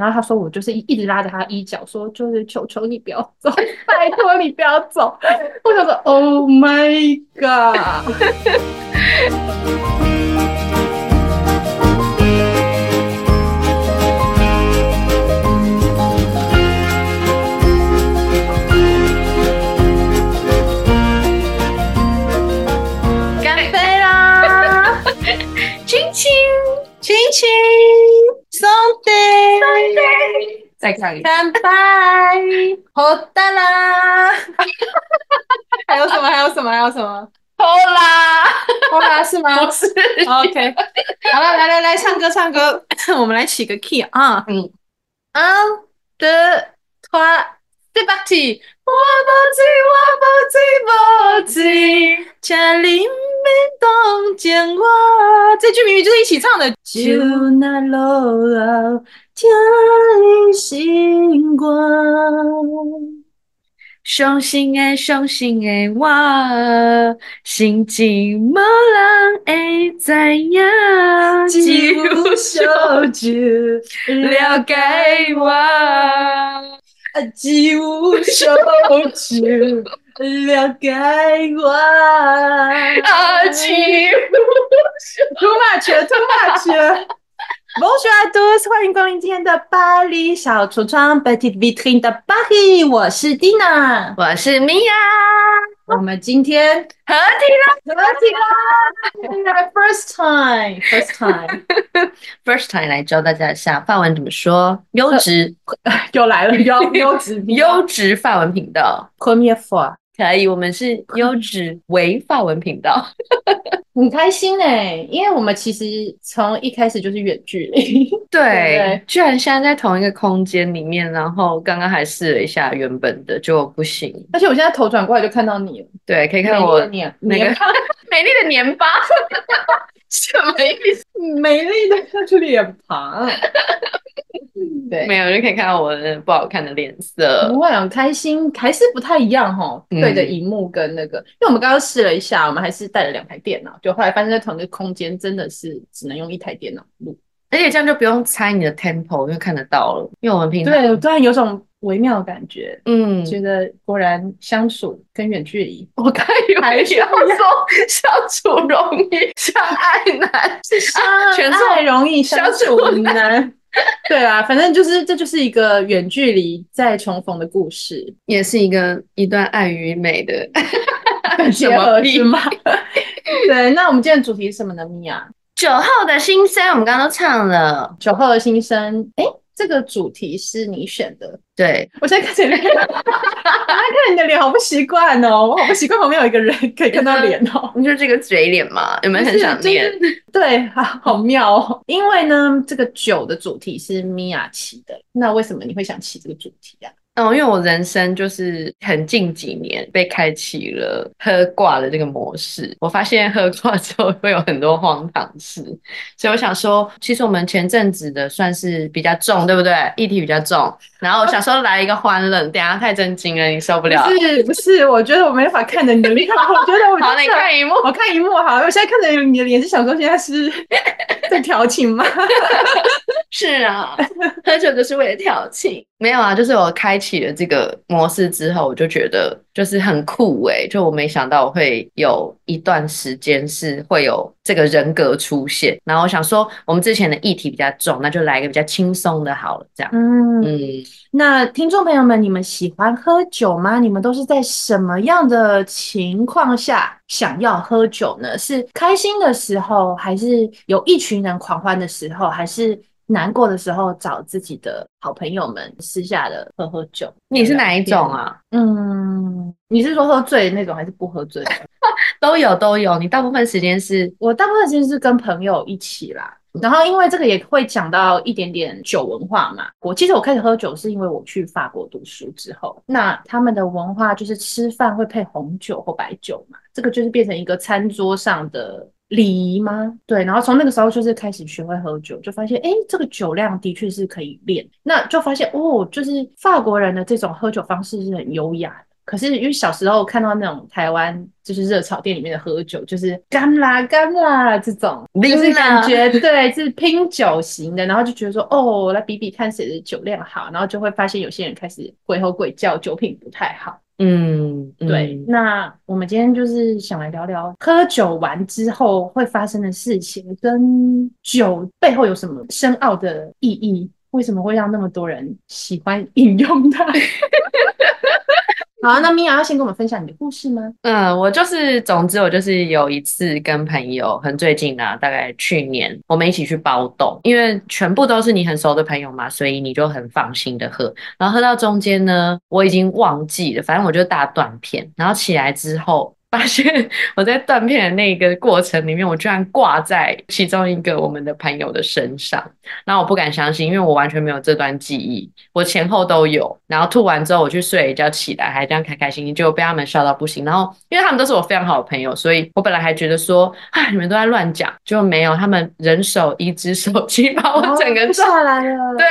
然后他说我就是一一直拉着他衣角，说就是求求你不要走，拜托你不要走。我想说，Oh my God！亲亲亲亲，Sunday，再唱一干杯，好的啦！还有什么？还有什么？还有什么？好啦，好啦，是吗？不是，OK。好了，来来来，唱歌唱歌，我们来起个 key 啊！嗯，一、二、三，对吧？起，我不知，我不知，不知，千里没动见我。这句明明就是一起唱的。就那路老天的星光，伤心的伤心的我，心情无人会知影，只有小酒了解我。只有小酒了解我，啊，只有 too much，too much。Bonjour à tous，欢迎光临今天的巴黎小橱窗，Petite Vitrine de Paris。我是 Dina，我是 Mia。我们今天合体了，合体了，First time，First time，First time 来教大家一下法文怎么说，优质又来了，优优质优质法文频道，Première fois。可以，我们是优质为法文频道，很开心哎，因为我们其实从一开始就是远距离，对，居然现在在同一个空间里面，然后刚刚还试了一下原本的就不行，而且我现在头转过来就看到你了，对，可以看到我年那个 美丽的年巴，什么意思？美丽的脸庞。对，没有就可以看到我的不好看的脸色。不会很开心，还是不太一样哈。嗯、对着荧幕跟那个，因为我们刚刚试了一下，我们还是带了两台电脑，就后来发现在同一个空间真的是只能用一台电脑录，而且这样就不用猜你的 tempo，因为看得到了。因为我们平常对，突然有种微妙的感觉，嗯，觉得果然相处跟远距离，我刚以为要说相处容易，相爱难，是相爱容易，相处难。对啊，反正就是这就是一个远距离再重逢的故事，也是一个一段爱与美的 结合，是吗？对，那我们今天的主题是什么呢？米娅，酒后的心声，我们刚刚都唱了酒后的心声，哎。这个主题是你选的，对，我现在看你的脸，我看你的脸好不习惯哦，我好不习惯旁边有一个人可以看到脸哦，你就是这个嘴脸嘛，有没有很想念？对，好好妙哦。因为呢，这个酒的主题是米娅起的，那为什么你会想起这个主题啊？哦，因为我人生就是很近几年被开启了喝挂的这个模式。我发现喝挂之后会有很多荒唐事，所以我想说，其实我们前阵子的算是比较重，对不对？议题比较重。然后我想说来一个欢乐，等下太震惊了，你受不了。不是不是，我觉得我没法看着你的脸，我觉得我好，你看荧幕，我看荧幕好。我现在看着你的脸，是想说现在是 在调情吗？是啊，喝酒就是为了调情。没有啊，就是我开启了这个模式之后，我就觉得就是很酷诶，就我没想到我会有一段时间是会有这个人格出现。然后我想说，我们之前的议题比较重，那就来一个比较轻松的好了，这样。嗯嗯。那听众朋友们，你们喜欢喝酒吗？你们都是在什么样的情况下想要喝酒呢？是开心的时候，还是有一群人狂欢的时候，还是？难过的时候找自己的好朋友们私下的喝喝酒，你是哪一种啊？嗯，你是说喝醉的那种还是不喝醉的？都有都有。你大部分时间是？我大部分时间是跟朋友一起啦。然后因为这个也会讲到一点点酒文化嘛。我其实我开始喝酒是因为我去法国读书之后，那他们的文化就是吃饭会配红酒或白酒嘛，这个就是变成一个餐桌上的。礼仪吗？对，然后从那个时候就是开始学会喝酒，就发现哎，这个酒量的确是可以练。那就发现哦，就是法国人的这种喝酒方式是很优雅的，可是因为小时候看到那种台湾就是热炒店里面的喝酒，就是干啦干啦这种，就是感觉对，是拼酒型的，然后就觉得说哦，来比比看谁的酒量好，然后就会发现有些人开始鬼吼鬼叫，酒品不太好。嗯，对。那我们今天就是想来聊聊喝酒完之后会发生的事情，跟酒背后有什么深奥的意义？为什么会让那么多人喜欢饮用它？好，那米娅要先跟我们分享你的故事吗？嗯，我就是，总之我就是有一次跟朋友，很最近啊，大概去年，我们一起去包栋，因为全部都是你很熟的朋友嘛，所以你就很放心的喝。然后喝到中间呢，我已经忘记了，反正我就大断片，然后起来之后。发现我在断片的那个过程里面，我居然挂在其中一个我们的朋友的身上，然后我不敢相信，因为我完全没有这段记忆，我前后都有。然后吐完之后，我去睡了一觉，起来还这样开开心心，结果被他们笑到不行。然后因为他们都是我非常好的朋友，所以我本来还觉得说，哎，你们都在乱讲，就没有，他们人手一只手 机把我整个下来了。对。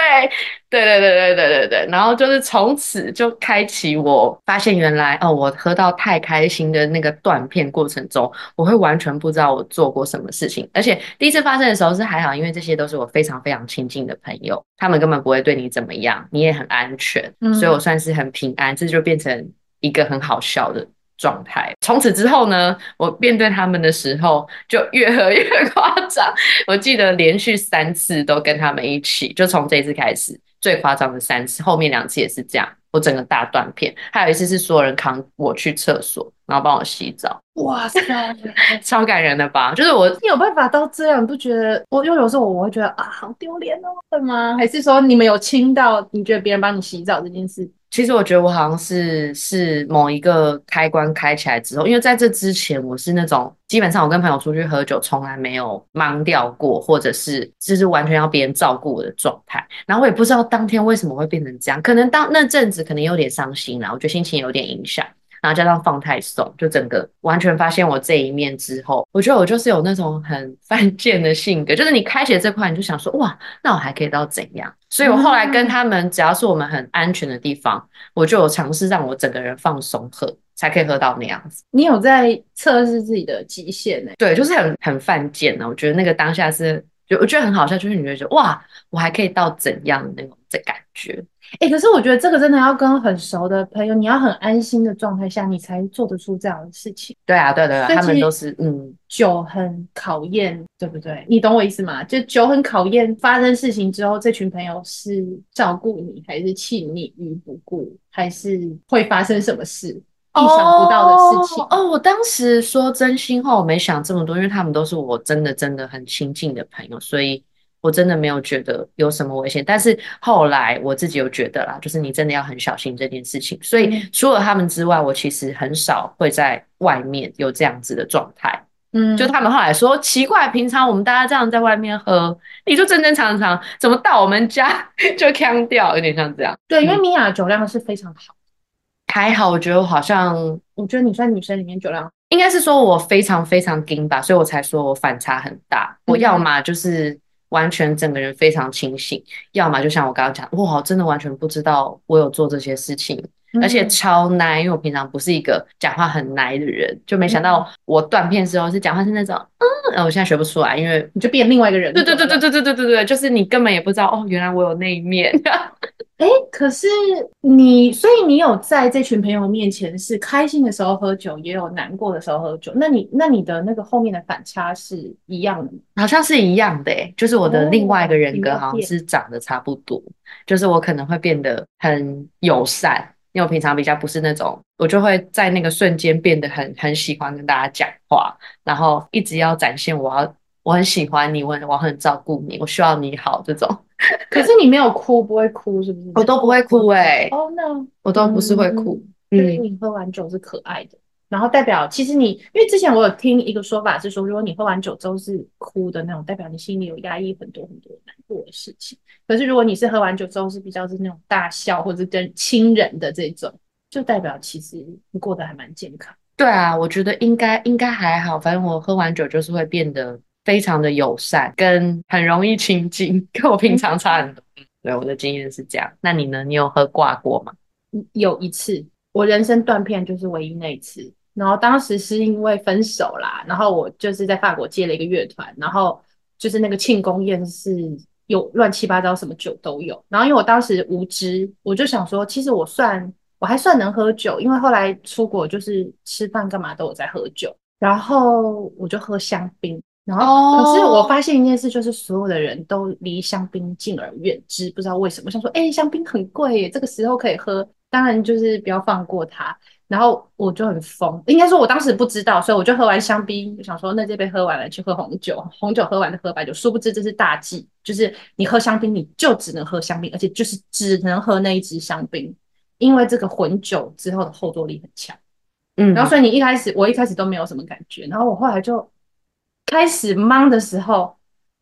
对对对对对对对，然后就是从此就开启我发现原来哦，我喝到太开心的那个断片过程中，我会完全不知道我做过什么事情，而且第一次发生的时候是还好，因为这些都是我非常非常亲近的朋友，他们根本不会对你怎么样，你也很安全，所以我算是很平安，这就变成一个很好笑的状态。从此之后呢，我面对他们的时候就越喝越 夸张，我记得连续三次都跟他们一起，就从这一次开始。最夸张的三次，后面两次也是这样，我整个大断片。还有一次是所有人扛我去厕所，然后帮我洗澡。哇塞，超感人的吧？就是我，你有办法到这样，你不觉得？我因为有时候我会觉得啊，好丢脸哦，对吗？还是说你们有亲到你觉得别人帮你洗澡这件事？其实我觉得我好像是是某一个开关开起来之后，因为在这之前我是那种基本上我跟朋友出去喝酒从来没有忙掉过，或者是就是完全要别人照顾我的状态。然后我也不知道当天为什么会变成这样，可能当那阵子可能有点伤心啦，我觉得心情有点影响。然后加上放太松，就整个完全发现我这一面之后，我觉得我就是有那种很 犯贱的性格，就是你开启这块，你就想说哇，那我还可以到怎样？所以我后来跟他们，只要是我们很安全的地方，我就有尝试让我整个人放松喝，才可以喝到那样子。你有在测试自己的极限呢？对，就是很很犯贱呢。我觉得那个当下是，就我觉得很好笑，就是你会觉得哇，我还可以到怎样的那种的感觉。哎、欸，可是我觉得这个真的要跟很熟的朋友，你要很安心的状态下，你才做得出这样的事情。对啊，对对对，他们都是嗯，酒很考验，对不对？你懂我意思吗？就酒很考验，发生事情之后，这群朋友是照顾你，还是弃你于不顾，还是会发生什么事，意想不到的事情？哦，哦，我当时说真心话，我没想这么多，因为他们都是我真的真的很亲近的朋友，所以。我真的没有觉得有什么危险，但是后来我自己又觉得啦，就是你真的要很小心这件事情。所以除了他们之外，我其实很少会在外面有这样子的状态。嗯，就他们后来说奇怪，平常我们大家这样在外面喝，你就正正常常，怎么到我们家 就腔掉，有点像这样。对，因为米娅的酒量是非常好，还好，我觉得我好像，我觉得你算女生里面酒量，应该是说我非常非常硬吧，所以我才说我反差很大。我要么就是。完全整个人非常清醒，要么就像我刚刚讲，哇，真的完全不知道我有做这些事情，嗯、而且超奶，因为我平常不是一个讲话很奶的人，就没想到我断片之后是讲话是那种，嗯，我现在学不出来，因为你就变另外一个人。对对对对对对对对对，就是你根本也不知道哦，原来我有那一面。哎，可是你，所以你有在这群朋友面前是开心的时候喝酒，也有难过的时候喝酒。那你，那你的那个后面的反差是一样的吗？好像是一样的，诶，就是我的另外一个人格好像是长得差不多，哦、就是我可能会变得很友善，因为我平常比较不是那种，我就会在那个瞬间变得很很喜欢跟大家讲话，然后一直要展现我要我很喜欢你，我很我很照顾你，我需要你好这种。可是你没有哭，不会哭是不是？我都不会哭哎、欸。哦，那我都不是会哭。嗯，就是你喝完酒是可爱的，然后代表其实你，因为之前我有听一个说法是说，如果你喝完酒之后是哭的那种，代表你心里有压抑很多很多难过的事情。可是如果你是喝完酒之后是比较是那种大笑或者跟亲人的这种，就代表其实你过得还蛮健康。对啊，我觉得应该应该还好，反正我喝完酒就是会变得。非常的友善，跟很容易亲近，跟我平常差很多。对，我的经验是这样。那你呢？你有喝挂过吗？有一次，我人生断片就是唯一那一次。然后当时是因为分手啦，然后我就是在法国接了一个乐团，然后就是那个庆功宴是有乱七八糟什么酒都有。然后因为我当时无知，我就想说，其实我算我还算能喝酒，因为后来出国就是吃饭干嘛都有在喝酒。然后我就喝香槟，然后可是我发现一件事，就是所有的人都离香槟敬而远之，不知道为什么。我想说，哎，香槟很贵耶，这个时候可以喝，当然就是不要放过它。然后我就很疯，应该说我当时不知道，所以我就喝完香槟，就想说那这杯喝完了去喝红酒，红酒喝完了喝白酒，殊不知这是大忌，就是你喝香槟你就只能喝香槟，而且就是只能喝那一支香槟，因为这个混酒之后的后坐力很强。嗯，然后所以你一开始，我一开始都没有什么感觉，然后我后来就开始忙的时候，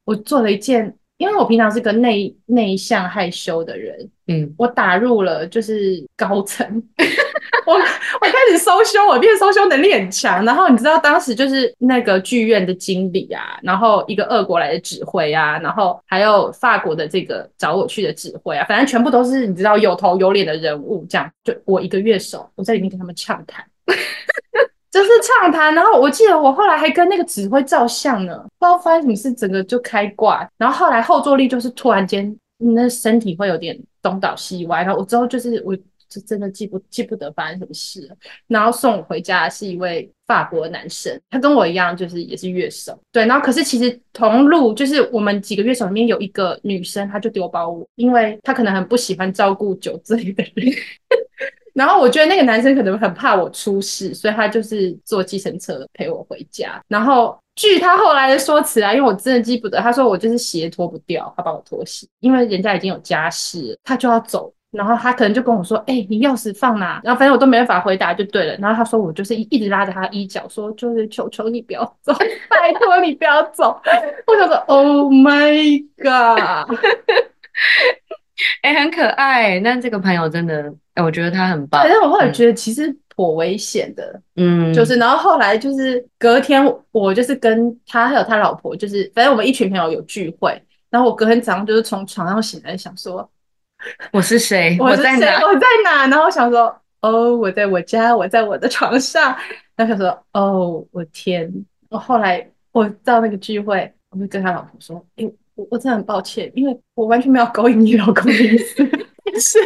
我做了一件，因为我平常是个内内向害羞的人，嗯，我打入了就是高层，我我开始 social，我变 social 能力很强，然后你知道当时就是那个剧院的经理啊，然后一个俄国来的指挥啊，然后还有法国的这个找我去的指挥啊，反正全部都是你知道有头有脸的人物，这样就我一个乐手，我在里面跟他们畅谈。就是畅谈，然后我记得我后来还跟那个指挥照相呢，不知道发生什么事，整个就开挂。然后后来后坐力就是突然间，你的身体会有点东倒西歪。然后我之后就是我就真的记不记不得发生什么事。然后送我回家的是一位法国男生，他跟我一样就是也是乐手，对。然后可是其实同路就是我们几个乐手里面有一个女生，她就丢包我，因为她可能很不喜欢照顾酒醉的人。然后我觉得那个男生可能很怕我出事，所以他就是坐计程车陪我回家。然后据他后来的说辞啊，因为我真的记不得，他说我就是鞋脱不掉，他帮我脱鞋，因为人家已经有家室，他就要走。然后他可能就跟我说：“哎、欸，你钥匙放哪？”然后反正我都没办法回答，就对了。然后他说我就是一一直拉着他衣角，说就是求求你不要走，拜托你不要走。我想说：“Oh my god！” 哎、欸，很可爱。那这个朋友真的。哎，我觉得他很棒。但是我后来觉得其实颇危险的，嗯，就是然后后来就是隔天，我就是跟他还有他老婆，就是反正我们一群朋友有聚会，然后我隔天早上就是从床上醒来，想说 我是谁？我在哪？我在哪？然后想说哦，我在我家，我在我的床上。然后想说哦，我天！我后来我到那个聚会，我就跟他老婆说，哎，我我真的很抱歉，因为我完全没有勾引你老公的意思。是，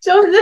就是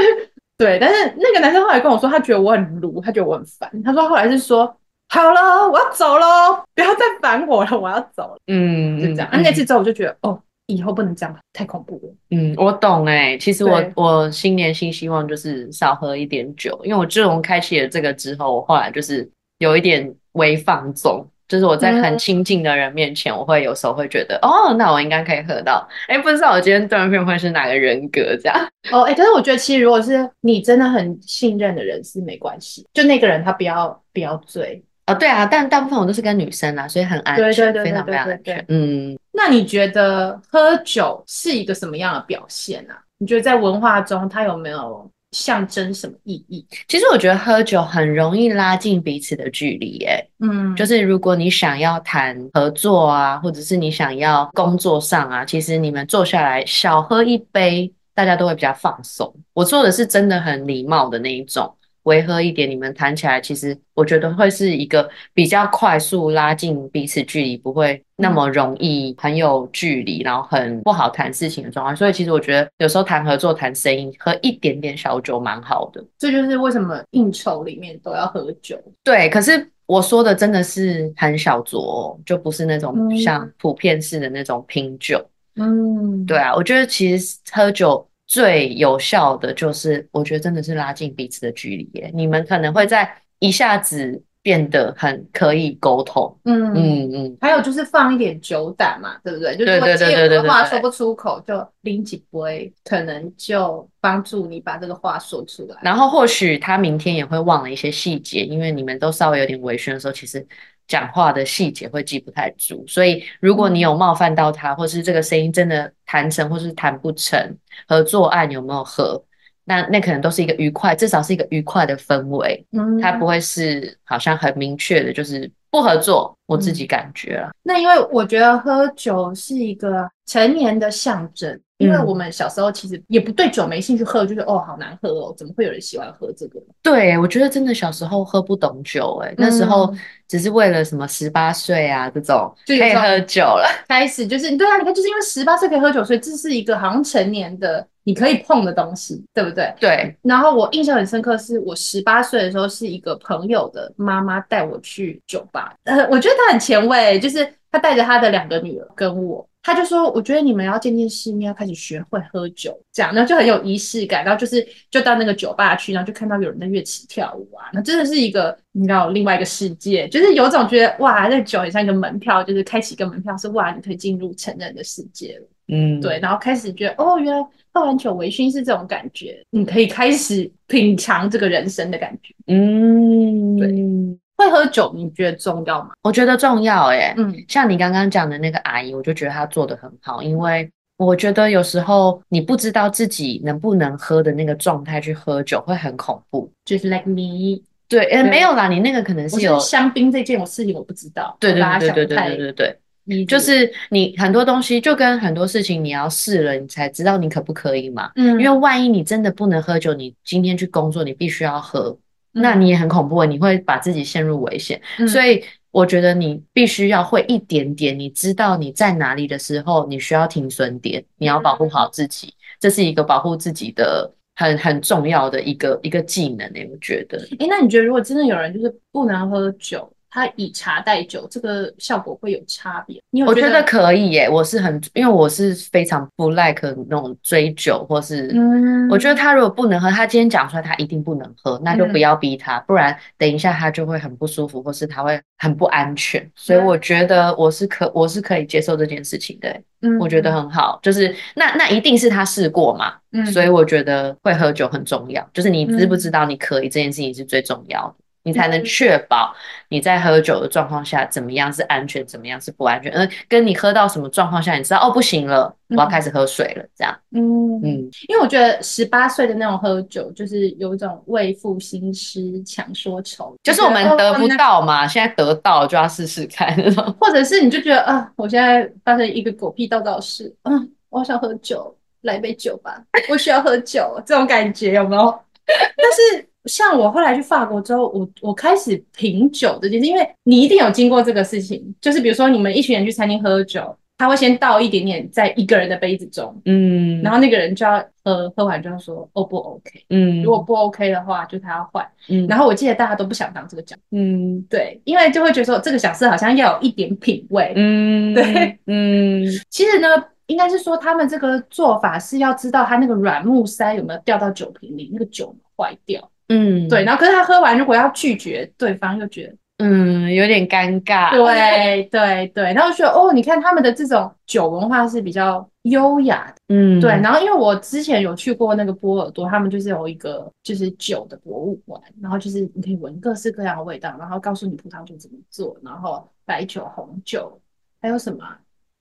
对，但是那个男生后来跟我说，他觉得我很鲁，他觉得我很烦。他说后来是说，好了，我要走了，不要再烦我了，我要走了。嗯，就这样。那、嗯啊、那次之后我就觉得，哦，以后不能这样，太恐怖了。嗯，我懂哎、欸。其实我我新年新希望就是少喝一点酒，因为我自从开启了这个之后，我后来就是有一点微放纵。就是我在很亲近的人面前，嗯、我会有时候会觉得，哦，那我应该可以喝到。哎、欸，不知道我今天断片会是哪个人格这样。哦，哎、欸，可是我觉得其实如果是你真的很信任的人是没关系，就那个人他不要不要醉。哦，对啊，但大部分我都是跟女生啊，所以很安全，非常非常安全。嗯，那你觉得喝酒是一个什么样的表现啊？你觉得在文化中它有没有？象征什么意义？其实我觉得喝酒很容易拉近彼此的距离，哎，嗯，就是如果你想要谈合作啊，或者是你想要工作上啊，其实你们坐下来小喝一杯，大家都会比较放松。我做的是真的很礼貌的那一种。微喝一点，你们谈起来，其实我觉得会是一个比较快速拉近彼此距离，不会那么容易很有距离，然后很不好谈事情的状况。所以其实我觉得有时候谈合作、谈生意，喝一点点小酒蛮好的。这就是为什么应酬里面都要喝酒。对，可是我说的真的是很小酌，就不是那种像普遍式的那种拼酒。嗯，对啊，我觉得其实喝酒。最有效的就是，我觉得真的是拉近彼此的距离耶。你们可能会在一下子变得很可以沟通，嗯嗯嗯。还有就是放一点酒胆嘛，对不对？就是我今天话说不出口，就拎几杯，可能就帮助你把这个话说出来。然后或许他明天也会忘了一些细节，因为你们都稍微有点微醺的时候，其实。讲话的细节会记不太住，所以如果你有冒犯到他，或是这个声音真的谈成或是谈不成，合作案有没有合，那那可能都是一个愉快，至少是一个愉快的氛围，嗯，他不会是好像很明确的，就是不合作。我自己感觉了，那因为我觉得喝酒是一个成年的象征，因为我们小时候其实也不对酒没兴趣喝，就是哦好难喝哦，怎么会有人喜欢喝这个？对，我觉得真的小时候喝不懂酒，哎，那时候只是为了什么十八岁啊这种就可以喝酒了，开始就是对啊，你看就是因为十八岁可以喝酒，所以这是一个好像成年的你可以碰的东西，对不对？对。然后我印象很深刻，是我十八岁的时候，是一个朋友的妈妈带我去酒吧，呃，我觉得她很前卫，就是她带着她的两个女儿跟我。他就说：“我觉得你们要见见世面，要开始学会喝酒，这样，然后就很有仪式感。然后就是就到那个酒吧去，然后就看到有人在乐器跳舞啊，那真的是一个你知道另外一个世界，就是有种觉得哇，那酒很像一个门票，就是开启一个门票，是哇，你可以进入成人的世界了。嗯，对，然后开始觉得哦，原来喝完酒微醺是这种感觉，你可以开始品尝这个人生的感觉。嗯，对。”会喝酒，你觉得重要吗？我觉得重要诶，嗯，像你刚刚讲的那个阿姨，我就觉得她做得很好，因为我觉得有时候你不知道自己能不能喝的那个状态去喝酒会很恐怖，就是 like me，对，呃，没有啦，你那个可能是有是香槟这件事情我不知道，对对对对对对对对，就是你很多东西就跟很多事情你要试了，你才知道你可不可以嘛，嗯，因为万一你真的不能喝酒，你今天去工作你必须要喝。那你也很恐怖，你会把自己陷入危险，嗯，所以我觉得你必须要会一点点，你知道你在哪里的时候，你需要停损点，你要保护好自己，这是一个保护自己的很很重要的一个一个技能诶，我觉得。诶，那你觉得如果真的有人就是不能喝酒？他以茶代酒，这个效果会有差别？你有觉？我觉得可以耶，我是很，因为我是非常不 like 那种追酒，或是，嗯，我觉得他如果不能喝，他今天讲出来他一定不能喝，那就不要逼他，嗯，不然等一下他就会很不舒服，或是他会很不安全。所以我觉得我是可，我是可以接受这件事情的，嗯，我觉得很好，就是那那一定是他试过嘛，嗯，所以我觉得会喝酒很重要，就是你知不知道你可以，这件事情是最重要的。你才能确保你在喝酒的状况下怎么样是安全，怎么样是不安全。嗯，跟你喝到什么状况下，你知道哦，不行了，我要开始喝水了，这样。嗯嗯，因为我觉得十八岁的那种喝酒，就是有一种为赋新诗强说愁，就是我们得不到嘛，现在得到就要试试看，或者是你就觉得啊，我现在发生一个狗屁倒灶事，嗯，我好想喝酒，来杯酒吧，我需要喝酒，这种感觉有没有？但是。像我后来去法国之后，我我开始品酒这件事，因为你一定有经过这个事情，就是比如说你们一群人去餐厅喝酒，他会先倒一点点在一个人的杯子中，嗯，然后那个人就要喝，喝完就要说 O 不 OK，嗯，如果不 OK 的话，就他要换，嗯，然后我记得大家都不想当这个角，嗯，对，因为就会觉得说这个角色好像要有一点品味，嗯，对，嗯，其实呢，应该是说他们这个做法是要知道他那个软木塞有没有掉到酒瓶里，那个酒坏掉。嗯，对，然后可是他喝完，如果要拒绝对方，又觉得嗯有点尴尬。对对对，然后就觉得哦，你看他们的这种酒文化是比较优雅的。嗯，对。然后因为我之前有去过那个波尔多，他们就是有一个就是酒的博物馆，然后就是你可以闻各式各样的味道，然后告诉你葡萄酒怎么做，然后白酒、红酒，还有什么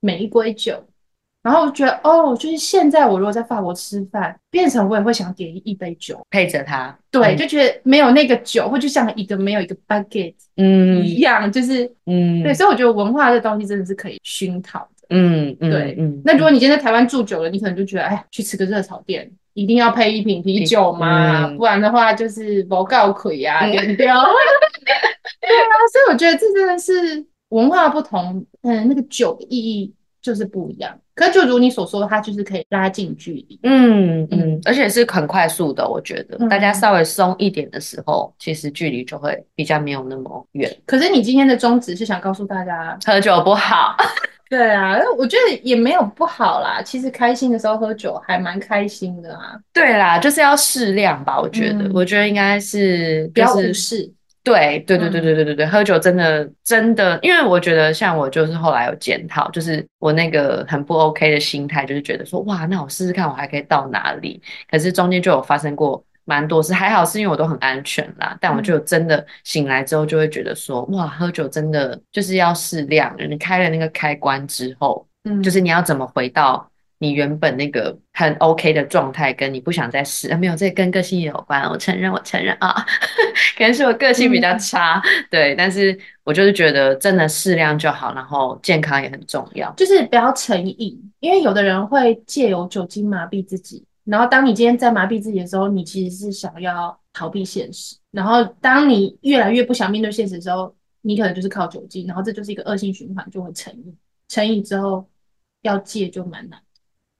玫瑰酒。然后我觉得哦，就是现在我如果在法国吃饭，变成我也会想点一杯酒配着它，对、嗯，就觉得没有那个酒，或就像一个没有一个 baguette 嗯一样，就是嗯对，所以我觉得文化这东西真的是可以熏陶的，嗯对嗯，嗯。那如果你今天在台湾住久了，你可能就觉得哎，去吃个热炒店一定要配一瓶啤酒嘛、嗯，不然的话就是不够亏啊，点、嗯、掉。对啊，所以我觉得这真的是文化不同，嗯，那个酒的意义就是不一样。可就如你所说，它就是可以拉近距离，嗯嗯，而且是很快速的。我觉得、嗯、大家稍微松一点的时候，其实距离就会比较没有那么远。可是你今天的宗旨是想告诉大家，喝酒不好。对啊，我觉得也没有不好啦。其实开心的时候喝酒还蛮开心的啊。对啦，就是要适量吧。我觉得，嗯、我觉得应该是、就是、不要无视。对对对对对对对对，喝酒真的真的，因为我觉得像我就是后来有检讨，就是我那个很不 OK 的心态，就是觉得说哇，那我试试看我还可以到哪里。可是中间就有发生过蛮多事，还好是因为我都很安全啦。但我就真的醒来之后就会觉得说哇，喝酒真的就是要适量。你开了那个开关之后，嗯，就是你要怎么回到你原本那个很 OK 的状态，跟你不想再试，啊、没有，这跟个性也有关。我承认，我承认啊，可能是我个性比较差，嗯、对。但是我就是觉得真的适量就好，然后健康也很重要，就是不要成瘾，因为有的人会借由酒精麻痹自己，然后当你今天在麻痹自己的时候，你其实是想要逃避现实，然后当你越来越不想面对现实的时候，你可能就是靠酒精，然后这就是一个恶性循环，就会成瘾，成瘾之后要戒就蛮难。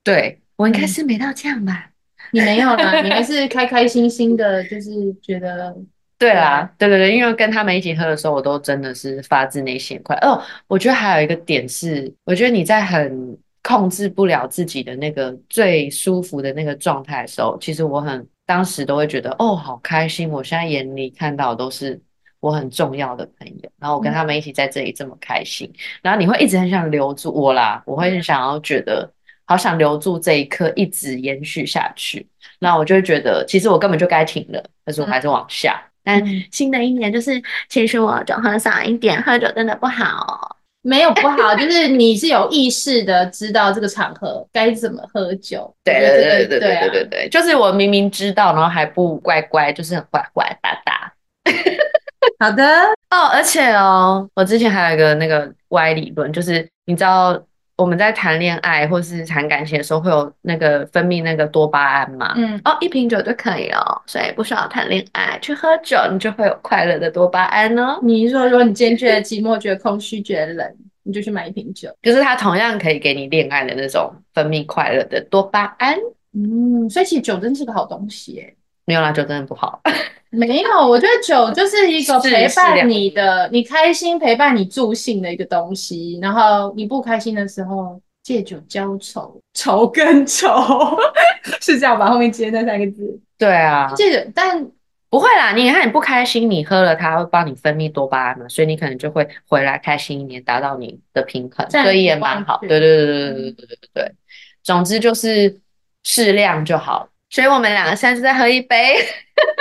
对，我应该是没到这样吧？嗯、你没有啦，你还是开开心心的，就是觉得对啦，对对对，因为跟他们一起喝的时候，我都真的是发自内心快。哦，我觉得还有一个点是，我觉得你在很控制不了自己的那个最舒服的那个状态的时候，其实我很当时都会觉得哦，好开心！我现在眼里看到的都是我很重要的朋友，然后我跟他们一起在这里这么开心，嗯、然后你会一直很想留住我啦，我会很想要觉得。好想留住这一刻，一直延续下去。那我就会觉得，其实我根本就该停了，但是我还是往下。嗯、但新的一年就是，其实我酒喝少一点，喝酒真的不好。没有不好，就是你是有意识的知道这个场合该怎么喝酒。对对对对对对对对对，就是我明明知道，然后还不乖乖，就是很乖乖哒哒。好的哦，而且哦，我之前还有一个那个歪理论，就是你知道。我们在谈恋爱或是谈感情的时候，会有那个分泌那个多巴胺嘛？嗯，哦，一瓶酒就可以了，所以不需要谈恋爱，去喝酒，你就会有快乐的多巴胺哦。你说，如果你今天觉得寂寞、觉得空虚、觉得冷，你就去买一瓶酒，就是它同样可以给你恋爱的那种分泌快乐的多巴胺。嗯，所以其实酒真是个好东西耶。没有啦，酒真的不好。没有，我觉得酒就是一个陪伴你的，你开心陪伴你助兴的一个东西。然后你不开心的时候，借酒浇愁，愁更愁，是这样吧？后面接那三个字。对啊，借酒，但不会啦。你看你不开心，你喝了它会帮你分泌多巴胺嘛，所以你可能就会回来开心一点，达到你的平衡，所以也蛮好。对对对对对对对对对。总之就是适量就好。所以我们两个现在是在喝一杯，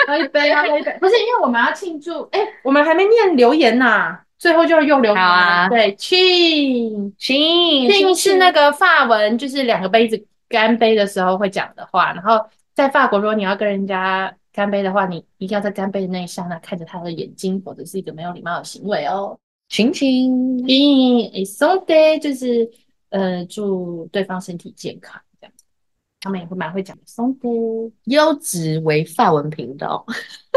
喝一杯，喝一杯，不是因为我们要庆祝，哎、欸，我们还没念留言呐、啊，最后就要用留言，好啊，对，Cheers，Cheers 是那个法文，就是两个杯子干杯的时候会讲的话，然后在法国，如果你要跟人家干杯的话，你一定要在干杯的那一刹那看着他的眼睛，否则是一个没有礼貌的行为哦。亲亲，嗯，et santé，就是呃，祝对方身体健康。他们也会蛮会讲的，松布优质为法文频道。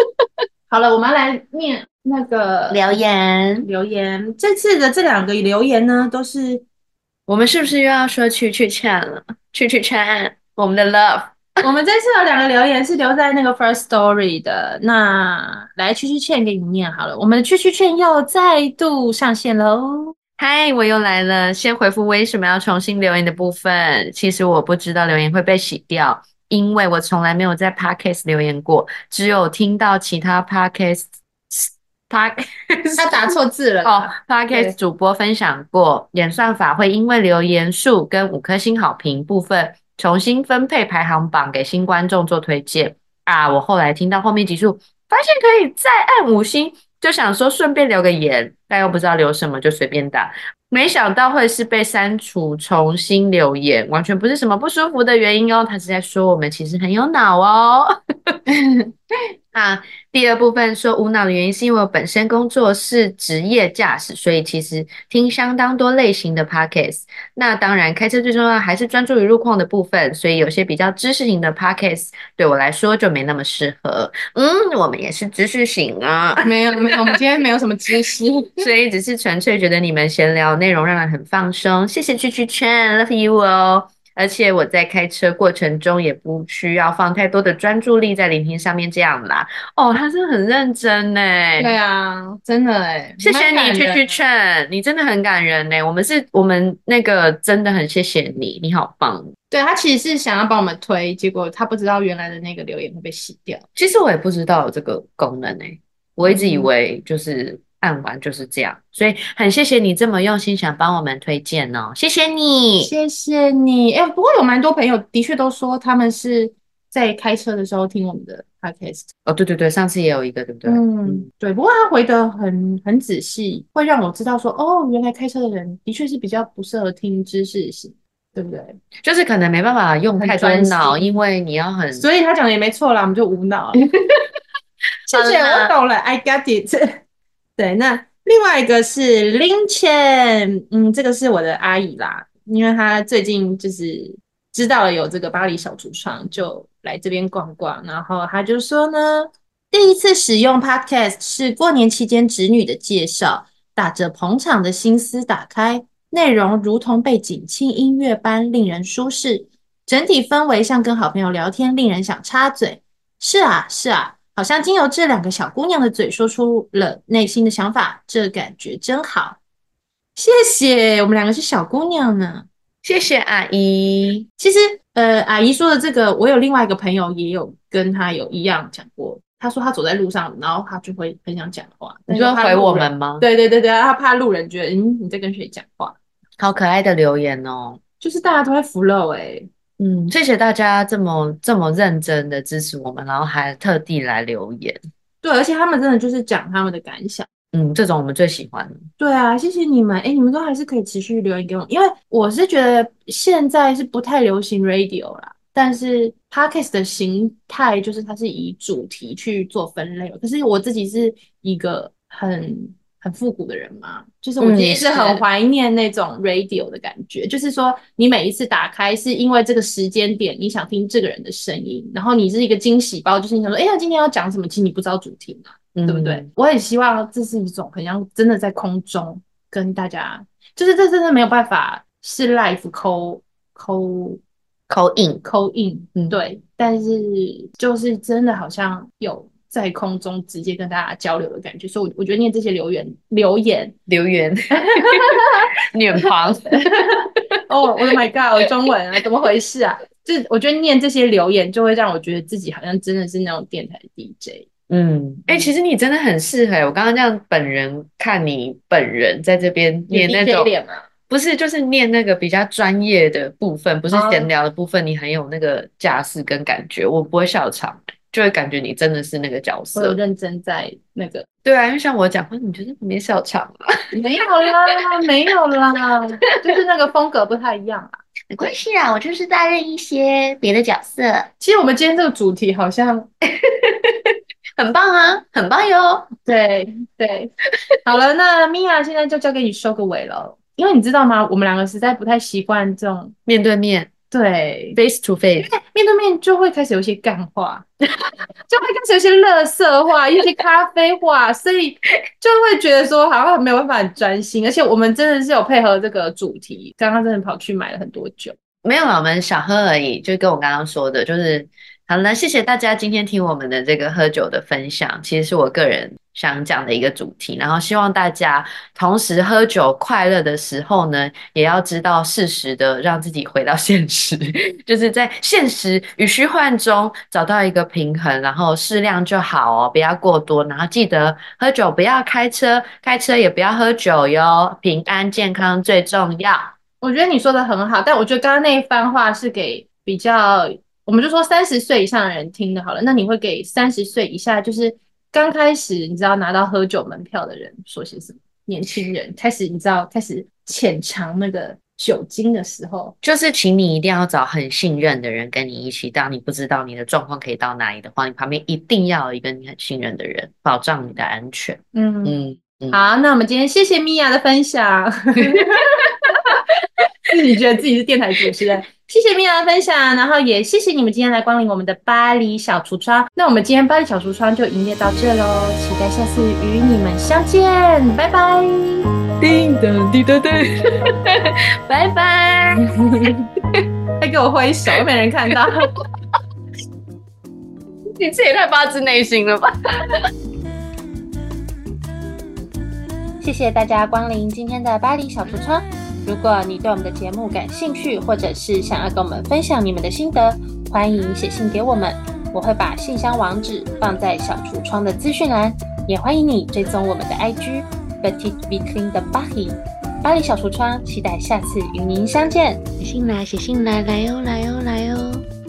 好了，我们要来念那个留言。留言这次的这两个留言呢，都是我们是不是又要说去去劝了？去去劝我们的 love。我们这次有两个留言是留在那个 first story 的，那来去去劝给你念好了。我们的去去劝又再度上线喽。嗨，我又来了。先回复为什么要重新留言的部分。其实我不知道留言会被洗掉，因为我从来没有在 Podcast 留言过，只有听到其他 Podcast，他他打错字了哦。Podcast 主播分享过，演算法会因为留言数跟五颗星好评部分重新分配排行榜给新观众做推荐啊。我后来听到后面几数，发现可以再按五星。就想说顺便留个言，但又不知道留什么，就随便打。没想到会是被删除，重新留言，完全不是什么不舒服的原因哦。他是在说我们其实很有脑哦。啊，第二部分说无脑的原因是因为我本身工作是职业驾驶，所以其实听相当多类型的 podcast。那当然，开车最重要还是专注于路况的部分，所以有些比较知识型的 podcast 对我来说就没那么适合。嗯，我们也是知识型啊，没有没有，我们今天没有什么知识，所以只是纯粹觉得你们闲聊内容让人很放松。谢谢曲曲圈，love you 哦。而且我在开车过程中也不需要放太多的专注力在聆听上面，这样啦。哦，他是很认真呢。对啊，真的哎，谢谢你，去去劝，你真的很感人呢。我们是，我们那个真的很谢谢你，你好棒。对，他其实是想要帮我们推，结果他不知道原来的那个留言会被洗掉。其实我也不知道有这个功能呢，我一直以为就是。按完就是这样，所以很谢谢你这么用心想帮我们推荐哦，谢谢你，谢谢你。哎、欸，不过有蛮多朋友的确都说他们是在开车的时候听我们的 podcast。哦，对对对，上次也有一个，对不对？嗯，对。不过他回的很很仔细，会让我知道说，哦，原来开车的人的确是比较不适合听知识型。对不对？就是可能没办法用太多脑，因为你要很……所以他讲的也没错啦，我们就无脑。谢谢，我懂了，I got it。对，那另外一个是林倩，嗯，这个是我的阿姨啦，因为她最近就是知道了有这个巴黎小橱窗，就来这边逛逛，然后她就说呢，第一次使用 Podcast 是过年期间侄女的介绍，打着捧场的心思打开。内容如同背景轻音乐般令人舒适，整体氛围像跟好朋友聊天，令人想插嘴。是啊，是啊，好像经由这两个小姑娘的嘴说出了内心的想法，这感觉真好。谢谢，我们两个是小姑娘呢。谢谢阿姨。其实，呃，阿姨说的这个，我有另外一个朋友也有跟她有一样讲过。她说她走在路上，然后她就会很想讲话。你说回我们吗？对对对对，她怕路人觉得，嗯，你在跟谁讲话？好可爱的留言哦，就是大家都会 follow 哎，嗯，谢谢大家这么这么认真的支持我们，然后还特地来留言，对，而且他们真的就是讲他们的感想，嗯，这种我们最喜欢。对啊，谢谢你们，哎，你们都还是可以持续留言给我，因为我是觉得现在是不太流行 radio 啦，但是 podcast 的形态就是它是以主题去做分类，可是我自己是一个很。很复古的人嘛，就是我其实是很怀念那种 radio 的感觉，嗯、就是说你每一次打开是因为这个时间点你想听这个人的声音，然后你是一个惊喜包，就是你想说，哎呀，今天要讲什么？其实你不知道主题嘛，嗯、对不对？我很希望这是一种很像真的在空中跟大家，就是这真的没有办法是 live call call call in call in，嗯，对，但是就是真的好像有。在空中直接跟大家交流的感觉，所以我我觉得念这些留言留言留言脸庞哦，我的 My God，我中文啊，怎么回事啊？就是我觉得念这些留言就会让我觉得自己好像真的是那种电台 DJ。嗯，哎、欸，其实你真的很适合。我刚刚这样本人看你本人在这边念那种，不是就是念那个比较专业的部分，不是闲聊的部分，你很有那个架势跟感觉，我不会笑场。就会感觉你真的是那个角色，我有认真在那个。对啊，因为像我讲话，你觉得没笑场啊？没有啦，没有啦，就是那个风格不太一样啊。没关系啊，我就是在认一些别的角色。其实我们今天这个主题好像 很棒啊，很棒哟。对对，好了，那米娅现在就交给你收个尾了，因为你知道吗？我们两个实在不太习惯这种面对面。对，face to face，面对面就会开始有一些干话，就会开始有一些乐色话，一些咖啡话，所以就会觉得说好像没有办法很专心。而且我们真的是有配合这个主题，刚刚真的跑去买了很多酒，没有，我们小喝而已，就跟我刚刚说的，就是好了，谢谢大家今天听我们的这个喝酒的分享，其实是我个人。想讲的一个主题，然后希望大家同时喝酒快乐的时候呢，也要知道适时的让自己回到现实，就是在现实与虚幻中找到一个平衡，然后适量就好哦，不要过多。然后记得喝酒不要开车，开车也不要喝酒哟，平安健康最重要。我觉得你说的很好，但我觉得刚刚那一番话是给比较，我们就说三十岁以上的人听的好了。那你会给三十岁以下，就是。刚开始你知道拿到喝酒门票的人说些什么？年轻人开始你知道开始浅尝那个酒精的时候，就是请你一定要找很信任的人跟你一起。当你不知道你的状况可以到哪里的话，你旁边一定要有一个你很信任的人，保障你的安全。嗯嗯，嗯好，那我们今天谢谢米娅的分享。自己觉得自己是电台主持人。谢谢米娅的分享，然后也谢谢你们今天来光临我们的巴黎小橱窗。那我们今天巴黎小橱窗就营业到这喽，期待下次与你们相见，拜拜。叮当滴答答，拜拜。还给我挥手，没人看到。你这也太发自内心了吧？谢谢大家光临今天的巴黎小橱窗。如果你对我们的节目感兴趣，或者是想要跟我们分享你们的心得，欢迎写信给我们，我会把信箱网址放在小橱窗的资讯栏，也欢迎你追踪我们的 IG Petite Vitrine de Paris 巴黎小橱窗，期待下次与您相见。写信来，写信来，来哟，来哟，来哟。